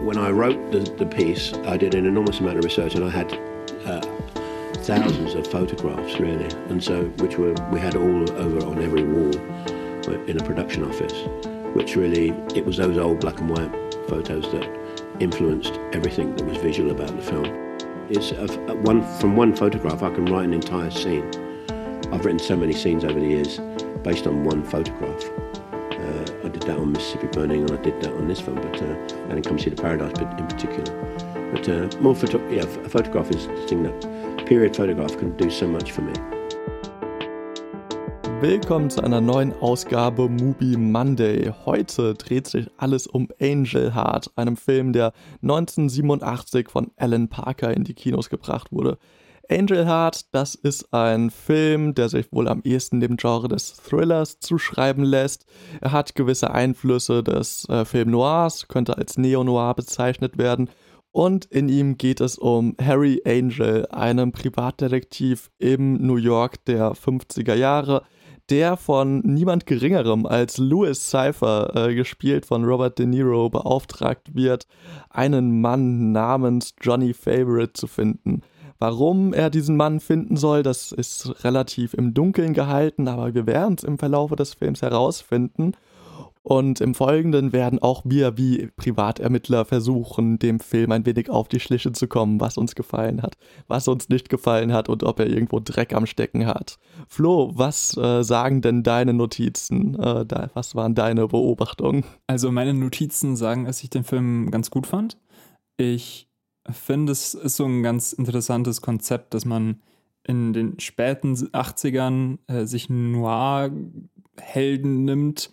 When I wrote the, the piece, I did an enormous amount of research and I had uh, thousands of photographs really, and so which were we had all over on every wall in a production office, which really it was those old black and white photos that influenced everything that was visual about the film. It's a, a one from one photograph I can write an entire scene. I've written so many scenes over the years based on one photograph. That on Mississippi Burning, and I did that on this film, but uh, and Come See the Paradise, but in particular. But uh, more photo, yeah, a photograph is the thing that period photograph can do so much for me. Willkommen zu einer neuen Ausgabe Movie Monday. Heute dreht sich alles um Angel Heart, einem Film, der 1987 von Alan Parker in die Kinos gebracht wurde. Angel Heart, das ist ein Film, der sich wohl am ehesten dem Genre des Thrillers zuschreiben lässt. Er hat gewisse Einflüsse des äh, Film Noirs, könnte als Neo-Noir bezeichnet werden. Und in ihm geht es um Harry Angel, einem Privatdetektiv im New York der 50er Jahre, der von niemand Geringerem als Louis Cypher, äh, gespielt von Robert De Niro, beauftragt wird, einen Mann namens Johnny Favorite zu finden. Warum er diesen Mann finden soll, das ist relativ im Dunkeln gehalten, aber wir werden es im Verlauf des Films herausfinden. Und im Folgenden werden auch wir wie Privatermittler versuchen, dem Film ein wenig auf die Schliche zu kommen, was uns gefallen hat, was uns nicht gefallen hat und ob er irgendwo Dreck am Stecken hat. Flo, was äh, sagen denn deine Notizen? Äh, da, was waren deine Beobachtungen? Also meine Notizen sagen, dass ich den Film ganz gut fand. Ich finde, es ist so ein ganz interessantes Konzept, dass man in den späten 80ern äh, sich Noir-Helden nimmt,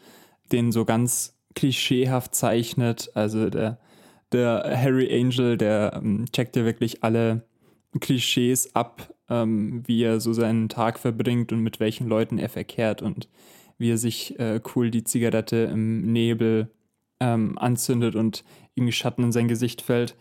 den so ganz klischeehaft zeichnet. Also der, der Harry Angel, der ähm, checkt ja wirklich alle Klischees ab, ähm, wie er so seinen Tag verbringt und mit welchen Leuten er verkehrt und wie er sich äh, cool die Zigarette im Nebel ähm, anzündet und irgendwie Schatten in sein Gesicht fällt.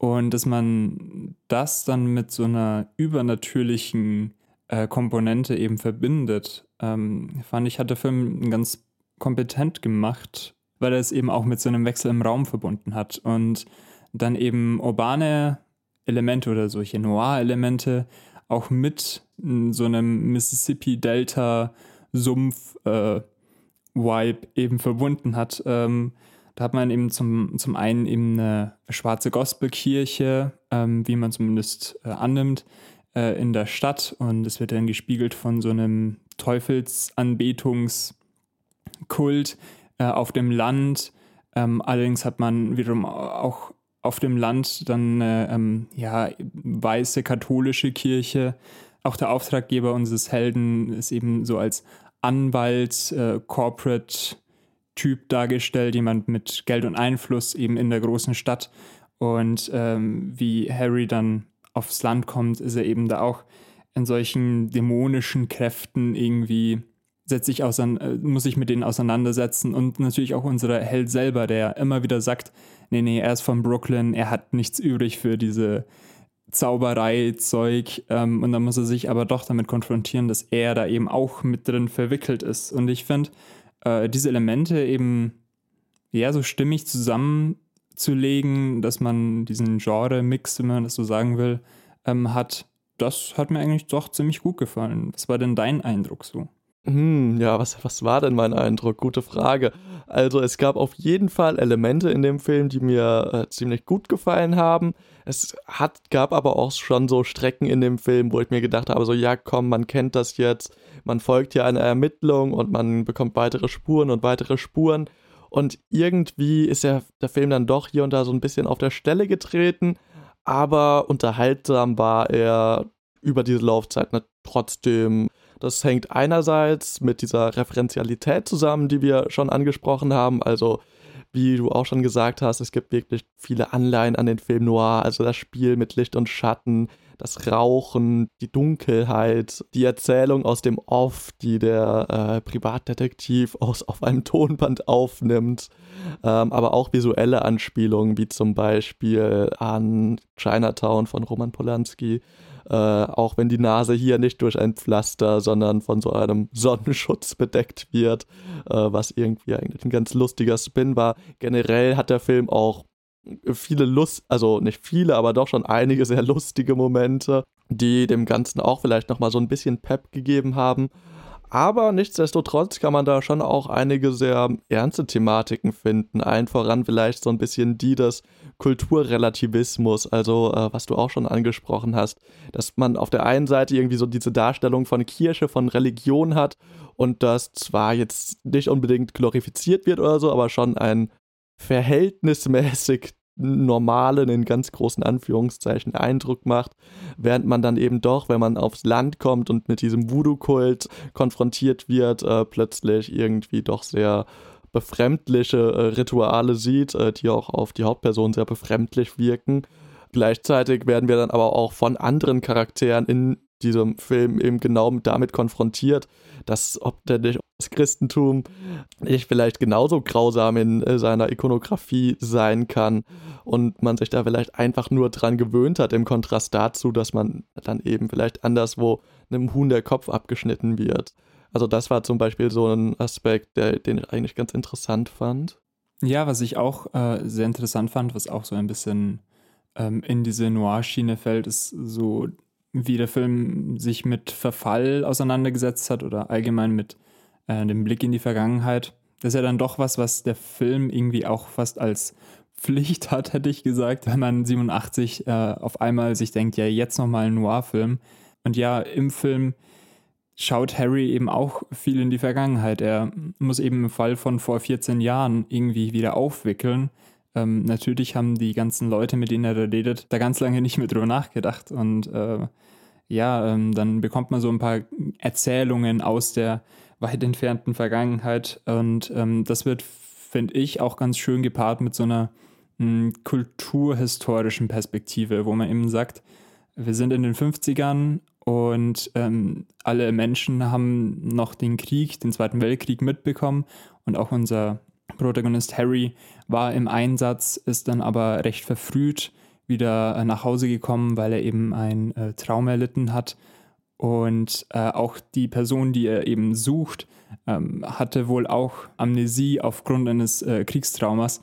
Und dass man das dann mit so einer übernatürlichen äh, Komponente eben verbindet, ähm, fand ich, hat der Film ganz kompetent gemacht, weil er es eben auch mit so einem Wechsel im Raum verbunden hat und dann eben urbane Elemente oder solche Noir-Elemente auch mit so einem Mississippi-Delta-Sumpf-Vibe äh, eben verbunden hat. Ähm, da hat man eben zum, zum einen eben eine schwarze Gospelkirche, ähm, wie man zumindest äh, annimmt, äh, in der Stadt und es wird dann gespiegelt von so einem Teufelsanbetungs- Kult äh, auf dem Land. Ähm, allerdings hat man wiederum auch auf dem Land dann ähm, ja, weiße katholische Kirche. Auch der Auftraggeber unseres Helden ist eben so als Anwalt, äh, Corporate Typ dargestellt, jemand mit Geld und Einfluss eben in der großen Stadt. Und ähm, wie Harry dann aufs Land kommt, ist er eben da auch in solchen dämonischen Kräften irgendwie setze ich äh, muss ich mit denen auseinandersetzen und natürlich auch unser Held selber, der immer wieder sagt, nee, nee, er ist von Brooklyn, er hat nichts übrig für diese Zauberei-Zeug ähm, und dann muss er sich aber doch damit konfrontieren, dass er da eben auch mit drin verwickelt ist. Und ich finde, äh, diese Elemente eben ja so stimmig zusammenzulegen, dass man diesen Genre-Mix, wenn man das so sagen will, ähm, hat, das hat mir eigentlich doch ziemlich gut gefallen. Was war denn dein Eindruck so? Hm, ja, was, was war denn mein Eindruck? Gute Frage. Also es gab auf jeden Fall Elemente in dem Film, die mir äh, ziemlich gut gefallen haben. Es hat, gab aber auch schon so Strecken in dem Film, wo ich mir gedacht habe, so ja komm, man kennt das jetzt, man folgt hier einer Ermittlung und man bekommt weitere Spuren und weitere Spuren. Und irgendwie ist der, der Film dann doch hier und da so ein bisschen auf der Stelle getreten, aber unterhaltsam war er über diese Laufzeit ne, trotzdem das hängt einerseits mit dieser Referenzialität zusammen, die wir schon angesprochen haben. Also, wie du auch schon gesagt hast, es gibt wirklich viele Anleihen an den Film Noir. Also das Spiel mit Licht und Schatten, das Rauchen, die Dunkelheit, die Erzählung aus dem Off, die der äh, Privatdetektiv aus, auf einem Tonband aufnimmt, ähm, aber auch visuelle Anspielungen, wie zum Beispiel an Chinatown von Roman Polanski äh, auch wenn die Nase hier nicht durch ein Pflaster, sondern von so einem Sonnenschutz bedeckt wird, äh, was irgendwie eigentlich ein ganz lustiger Spin war. Generell hat der Film auch viele Lust, also nicht viele, aber doch schon einige sehr lustige Momente, die dem Ganzen auch vielleicht nochmal so ein bisschen Pep gegeben haben. Aber nichtsdestotrotz kann man da schon auch einige sehr ernste Thematiken finden. Ein voran vielleicht so ein bisschen die des Kulturrelativismus, also äh, was du auch schon angesprochen hast, dass man auf der einen Seite irgendwie so diese Darstellung von Kirche, von Religion hat und das zwar jetzt nicht unbedingt glorifiziert wird oder so, aber schon ein verhältnismäßig normalen, in ganz großen Anführungszeichen, Eindruck macht, während man dann eben doch, wenn man aufs Land kommt und mit diesem Voodoo-Kult konfrontiert wird, äh, plötzlich irgendwie doch sehr befremdliche äh, Rituale sieht, äh, die auch auf die Hauptperson sehr befremdlich wirken. Gleichzeitig werden wir dann aber auch von anderen Charakteren in diesem Film eben genau damit konfrontiert, dass ob nicht das Christentum nicht vielleicht genauso grausam in äh, seiner Ikonografie sein kann und man sich da vielleicht einfach nur dran gewöhnt hat im Kontrast dazu, dass man dann eben vielleicht anderswo einem Huhn der Kopf abgeschnitten wird. Also das war zum Beispiel so ein Aspekt, der, den ich eigentlich ganz interessant fand. Ja, was ich auch äh, sehr interessant fand, was auch so ein bisschen ähm, in diese Noir-Schiene fällt, ist so wie der Film sich mit Verfall auseinandergesetzt hat oder allgemein mit äh, dem Blick in die Vergangenheit. Das ist ja dann doch was, was der Film irgendwie auch fast als Pflicht hat, hätte ich gesagt, wenn man 87 äh, auf einmal sich denkt, ja, jetzt nochmal ein Noir-Film. Und ja, im Film schaut Harry eben auch viel in die Vergangenheit. Er muss eben im Fall von vor 14 Jahren irgendwie wieder aufwickeln ähm, natürlich haben die ganzen Leute, mit denen er da redet, da ganz lange nicht mehr drüber nachgedacht. Und äh, ja, ähm, dann bekommt man so ein paar Erzählungen aus der weit entfernten Vergangenheit. Und ähm, das wird, finde ich, auch ganz schön gepaart mit so einer hm, kulturhistorischen Perspektive, wo man eben sagt, wir sind in den 50ern und ähm, alle Menschen haben noch den Krieg, den Zweiten Weltkrieg mitbekommen und auch unser Protagonist Harry war im Einsatz, ist dann aber recht verfrüht wieder äh, nach Hause gekommen, weil er eben ein äh, Traum erlitten hat. Und äh, auch die Person, die er eben sucht, ähm, hatte wohl auch Amnesie aufgrund eines äh, Kriegstraumas.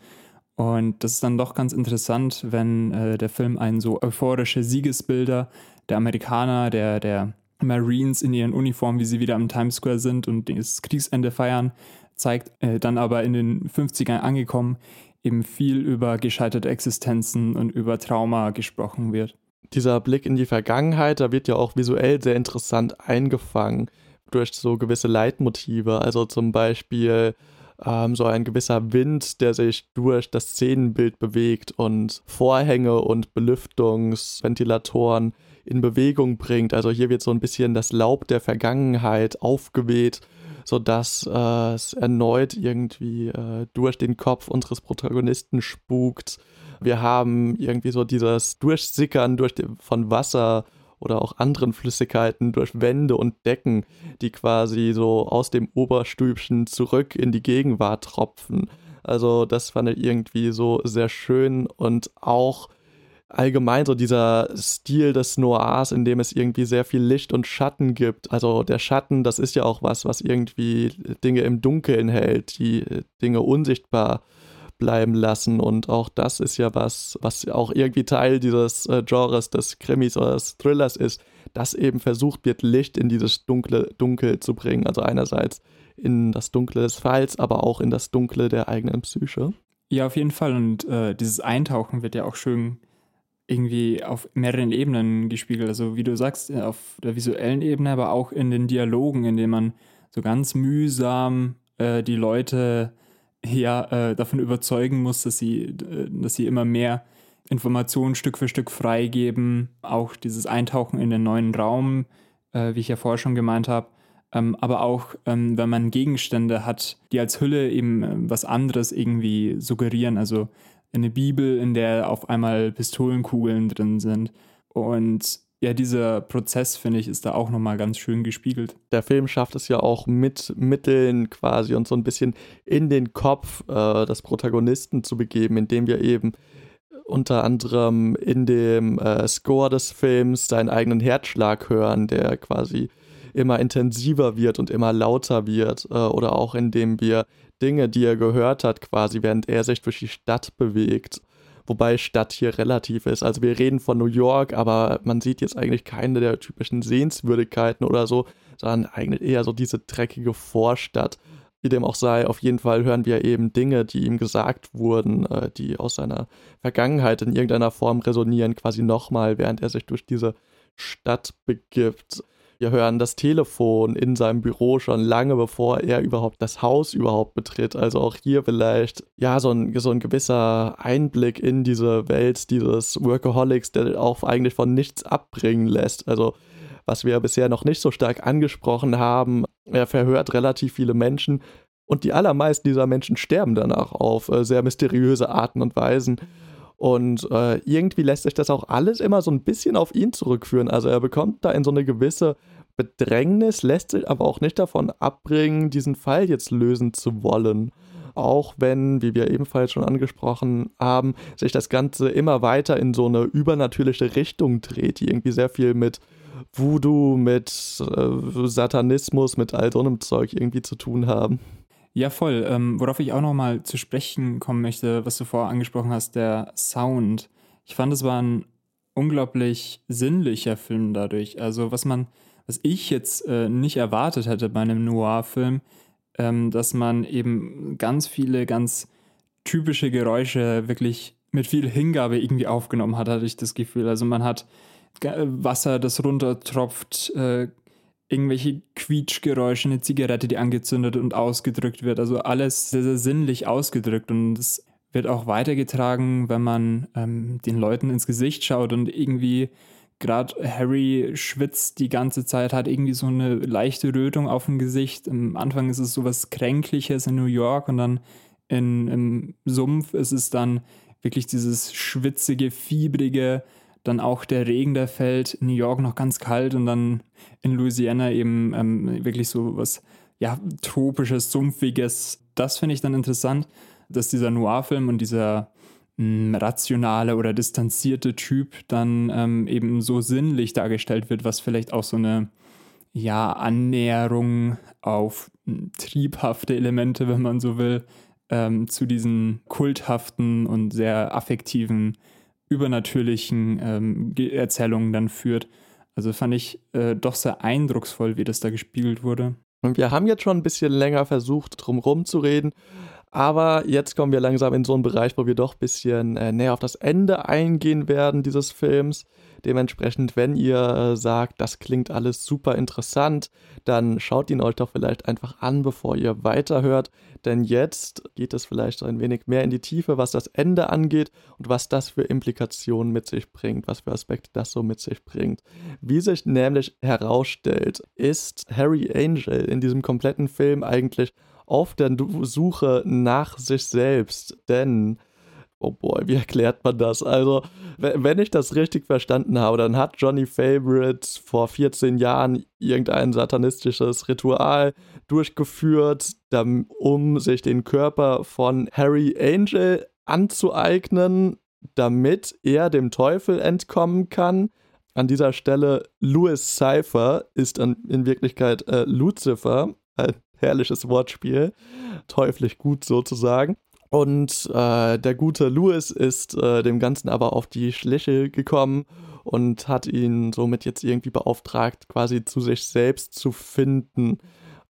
Und das ist dann doch ganz interessant, wenn äh, der Film einen so euphorische Siegesbilder der Amerikaner, der, der Marines in ihren Uniformen, wie sie wieder am Times Square sind und das Kriegsende feiern, zeigt, äh, dann aber in den 50ern angekommen, eben viel über gescheiterte Existenzen und über Trauma gesprochen wird. Dieser Blick in die Vergangenheit, da wird ja auch visuell sehr interessant eingefangen durch so gewisse Leitmotive. Also zum Beispiel ähm, so ein gewisser Wind, der sich durch das Szenenbild bewegt und Vorhänge und Belüftungsventilatoren in Bewegung bringt. Also hier wird so ein bisschen das Laub der Vergangenheit aufgeweht sodass äh, es erneut irgendwie äh, durch den Kopf unseres Protagonisten spukt. Wir haben irgendwie so dieses Durchsickern durch die, von Wasser oder auch anderen Flüssigkeiten durch Wände und Decken, die quasi so aus dem Oberstübchen zurück in die Gegenwart tropfen. Also das fand ich irgendwie so sehr schön und auch allgemein so dieser Stil des Noirs, in dem es irgendwie sehr viel Licht und Schatten gibt. Also der Schatten, das ist ja auch was, was irgendwie Dinge im Dunkeln hält, die Dinge unsichtbar bleiben lassen. Und auch das ist ja was, was auch irgendwie Teil dieses äh, Genres des Krimis oder des Thrillers ist, dass eben versucht wird, Licht in dieses dunkle Dunkel zu bringen. Also einerseits in das Dunkle des Falls, aber auch in das Dunkle der eigenen Psyche. Ja, auf jeden Fall. Und äh, dieses Eintauchen wird ja auch schön irgendwie auf mehreren Ebenen gespiegelt. Also wie du sagst, auf der visuellen Ebene, aber auch in den Dialogen, in denen man so ganz mühsam äh, die Leute ja äh, davon überzeugen muss, dass sie, äh, dass sie immer mehr Informationen Stück für Stück freigeben. Auch dieses Eintauchen in den neuen Raum, äh, wie ich ja vorher schon gemeint habe. Ähm, aber auch, ähm, wenn man Gegenstände hat, die als Hülle eben äh, was anderes irgendwie suggerieren. Also eine Bibel, in der auf einmal Pistolenkugeln drin sind. Und ja, dieser Prozess, finde ich, ist da auch nochmal ganz schön gespiegelt. Der Film schafft es ja auch mit Mitteln quasi und so ein bisschen in den Kopf äh, des Protagonisten zu begeben, indem wir eben unter anderem in dem äh, Score des Films seinen eigenen Herzschlag hören, der quasi immer intensiver wird und immer lauter wird. Äh, oder auch indem wir Dinge, die er gehört hat, quasi, während er sich durch die Stadt bewegt, wobei Stadt hier relativ ist. Also wir reden von New York, aber man sieht jetzt eigentlich keine der typischen Sehenswürdigkeiten oder so, sondern eigentlich eher so diese dreckige Vorstadt. Wie dem auch sei, auf jeden Fall hören wir eben Dinge, die ihm gesagt wurden, äh, die aus seiner Vergangenheit in irgendeiner Form resonieren, quasi nochmal, während er sich durch diese Stadt begibt. Wir hören das Telefon in seinem Büro schon lange bevor er überhaupt das Haus überhaupt betritt. Also auch hier vielleicht, ja, so ein, so ein gewisser Einblick in diese Welt dieses Workaholics, der auch eigentlich von nichts abbringen lässt. Also was wir bisher noch nicht so stark angesprochen haben, er verhört relativ viele Menschen und die allermeisten dieser Menschen sterben danach auf äh, sehr mysteriöse Arten und Weisen. Und äh, irgendwie lässt sich das auch alles immer so ein bisschen auf ihn zurückführen. Also er bekommt da in so eine gewisse Bedrängnis, lässt sich aber auch nicht davon abbringen, diesen Fall jetzt lösen zu wollen. Auch wenn, wie wir ebenfalls schon angesprochen haben, sich das Ganze immer weiter in so eine übernatürliche Richtung dreht, die irgendwie sehr viel mit Voodoo, mit äh, Satanismus, mit all so einem Zeug irgendwie zu tun haben. Ja, voll. Ähm, worauf ich auch nochmal zu sprechen kommen möchte, was du vorher angesprochen hast, der Sound. Ich fand, es war ein unglaublich sinnlicher Film dadurch. Also, was man, was ich jetzt äh, nicht erwartet hätte bei einem Noir-Film, ähm, dass man eben ganz viele ganz typische Geräusche wirklich mit viel Hingabe irgendwie aufgenommen hat, hatte ich das Gefühl. Also man hat Wasser, das runtertropft, äh, irgendwelche Quietschgeräusche, eine Zigarette, die angezündet und ausgedrückt wird. Also alles sehr, sehr sinnlich ausgedrückt und es wird auch weitergetragen, wenn man ähm, den Leuten ins Gesicht schaut und irgendwie gerade Harry schwitzt die ganze Zeit, hat irgendwie so eine leichte Rötung auf dem Gesicht. Am Anfang ist es so was Kränkliches in New York und dann in, im Sumpf ist es dann wirklich dieses schwitzige, fiebrige, dann auch der Regen, der fällt, in New York noch ganz kalt und dann in Louisiana eben ähm, wirklich so was, ja, tropisches, sumpfiges. Das finde ich dann interessant, dass dieser Noir-Film und dieser mh, hm, rationale oder distanzierte Typ dann ähm, eben so sinnlich dargestellt wird, was vielleicht auch so eine, ja, Annäherung auf mh, hm, triebhafte Elemente, wenn man so will, ähm, zu diesen kulthaften und sehr affektiven übernatürlichen ähm, Erzählungen dann führt. Also fand ich äh, doch sehr eindrucksvoll, wie das da gespiegelt wurde. Und wir haben jetzt schon ein bisschen länger versucht, drum zu reden. Aber jetzt kommen wir langsam in so einen Bereich, wo wir doch ein bisschen äh, näher auf das Ende eingehen werden dieses Films. Dementsprechend, wenn ihr äh, sagt, das klingt alles super interessant, dann schaut ihn euch doch vielleicht einfach an, bevor ihr weiterhört. Denn jetzt geht es vielleicht ein wenig mehr in die Tiefe, was das Ende angeht und was das für Implikationen mit sich bringt, was für Aspekte das so mit sich bringt. Wie sich nämlich herausstellt, ist Harry Angel in diesem kompletten Film eigentlich auf der Suche nach sich selbst. Denn Oh boy, wie erklärt man das? Also, wenn ich das richtig verstanden habe, dann hat Johnny Favorite vor 14 Jahren irgendein satanistisches Ritual durchgeführt, um sich den Körper von Harry Angel anzueignen, damit er dem Teufel entkommen kann. An dieser Stelle, Louis Cypher ist in Wirklichkeit äh, Lucifer, ein herrliches Wortspiel, teuflisch gut sozusagen. Und äh, der gute Louis ist äh, dem Ganzen aber auf die Schliche gekommen und hat ihn somit jetzt irgendwie beauftragt, quasi zu sich selbst zu finden.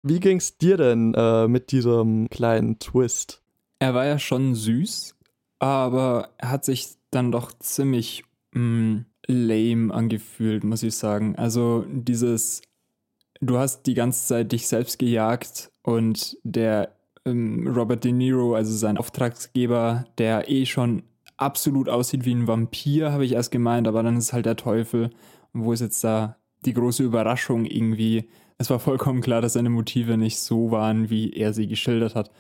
Wie ging's dir denn äh, mit diesem kleinen Twist? Er war ja schon süß, aber er hat sich dann doch ziemlich mh, mm, lame angefühlt, muss ich sagen. Also dieses, du hast die ganze Zeit dich selbst gejagt und der ähm, Robert De Niro, also sein Auftraggeber, der eh schon absolut aussieht wie ein Vampir, habe ich erst gemeint, aber dann ist halt der Teufel. Und wo ist jetzt da die große Überraschung irgendwie? Es war vollkommen klar, dass seine Motive nicht so waren, wie er sie geschildert hat.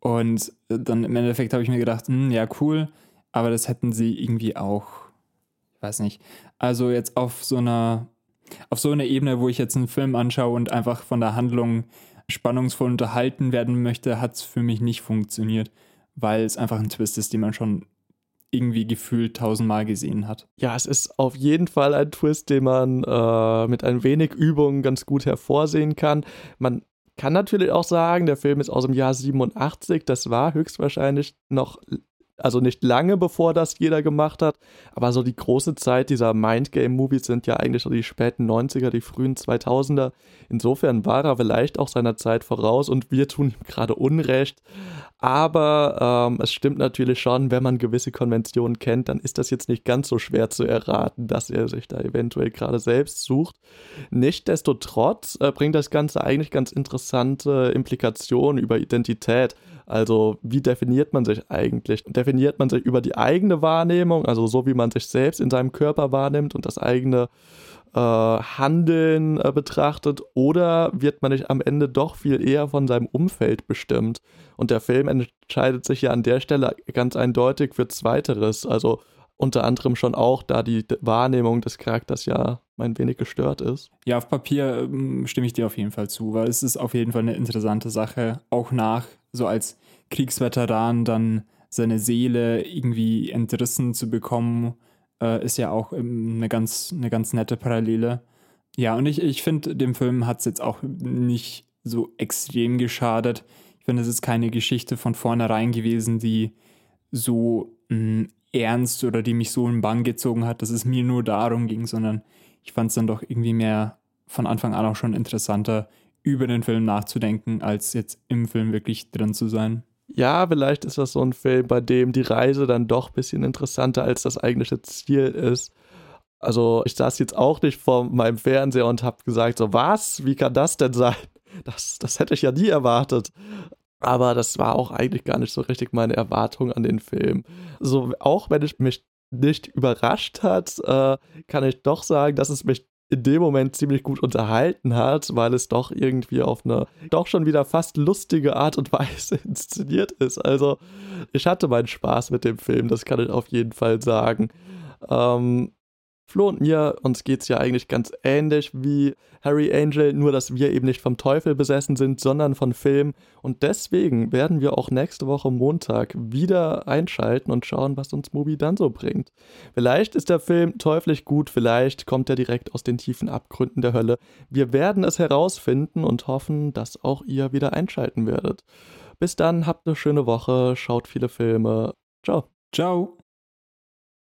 Und äh, dann im Endeffekt habe ich mir gedacht, hm, ja, cool, aber das hätten sie irgendwie auch, ich weiß nicht, also jetzt auf so einer, auf so einer Ebene, wo ich jetzt einen Film anschaue und einfach von der Handlung spannungsvoll unterhalten werden möchte, hat es für mich nicht funktioniert, weil es einfach ein Twist ist, den man schon irgendwie gefühlt tausendmal gesehen hat. Ja, es ist auf jeden Fall ein Twist, den man äh, mit ein wenig Übung ganz gut hervorsehen kann. Man kann natürlich auch sagen, der Film ist aus dem Jahr 87, das war höchstwahrscheinlich noch Also nicht lange bevor das jeder gemacht hat, aber so die große Zeit dieser Mindgame-Movies sind ja eigentlich so die späten 90er, die frühen 2000er. Insofern war er vielleicht auch seiner Zeit voraus und wir tun ihm gerade Unrecht. Aber ähm, es stimmt natürlich schon, wenn man gewisse Konventionen kennt, dann ist das jetzt nicht ganz so schwer zu erraten, dass er sich da eventuell gerade selbst sucht. Nichtsdestotrotz äh, bringt das Ganze eigentlich ganz interessante Implikationen über Identität. Also wie definiert man sich eigentlich? Definiert man sich über die eigene Wahrnehmung, also so wie man sich selbst in seinem Körper wahrnimmt und das eigene äh, Handeln äh, betrachtet oder wird man nicht am Ende doch viel eher von seinem Umfeld bestimmt? Und der Film entscheidet sich ja an der Stelle ganz eindeutig für Zweiteres. Also unter anderem schon auch, da die Wahrnehmung des Charakters ja ein wenig gestört ist. Ja, auf Papier ähm, stimme ich dir auf jeden Fall zu, weil es ist auf jeden Fall eine interessante Sache, auch nach so als Kriegsveteran dann seine Seele irgendwie entrissen zu bekommen, äh, ist ja auch eine ganz, eine ganz nette Parallele. Ja, und ich, ich finde, dem Film hat es jetzt auch nicht so extrem geschadet. Ich finde, es ist keine Geschichte von vornherein gewesen, die so mh, mm, ernst oder die mich so in Bann gezogen hat, dass es mir nur darum ging, sondern ich fand es dann doch irgendwie mehr von Anfang an auch schon interessanter, über den Film nachzudenken, als jetzt im Film wirklich drin zu sein. Ja, vielleicht ist das so ein Film, bei dem die Reise dann doch ein bisschen interessanter als das eigentliche Ziel ist. Also ich saß jetzt auch nicht vor meinem Fernseher und habe gesagt, so was, wie kann das denn sein? Das, das hätte ich ja nie erwartet. Aber das war auch eigentlich gar nicht so richtig meine Erwartung an den Film. So, auch wenn es mich nicht überrascht hat, äh, kann ich doch sagen, dass es mich in dem Moment ziemlich gut unterhalten hat, weil es doch irgendwie auf eine doch schon wieder fast lustige Art und Weise inszeniert ist. Also ich hatte meinen Spaß mit dem Film, das kann ich auf jeden Fall sagen. Ähm, Flo und mir, uns geht es ja eigentlich ganz ähnlich wie Harry Angel, nur dass wir eben nicht vom Teufel besessen sind, sondern von Film. Und deswegen werden wir auch nächste Woche Montag wieder einschalten und schauen, was uns Mubi dann so bringt. Vielleicht ist der Film teuflisch gut, vielleicht kommt er direkt aus den tiefen Abgründen der Hölle. Wir werden es herausfinden und hoffen, dass auch ihr wieder einschalten werdet. Bis dann, habt eine schöne Woche, schaut viele Filme. Ciao. Ciao.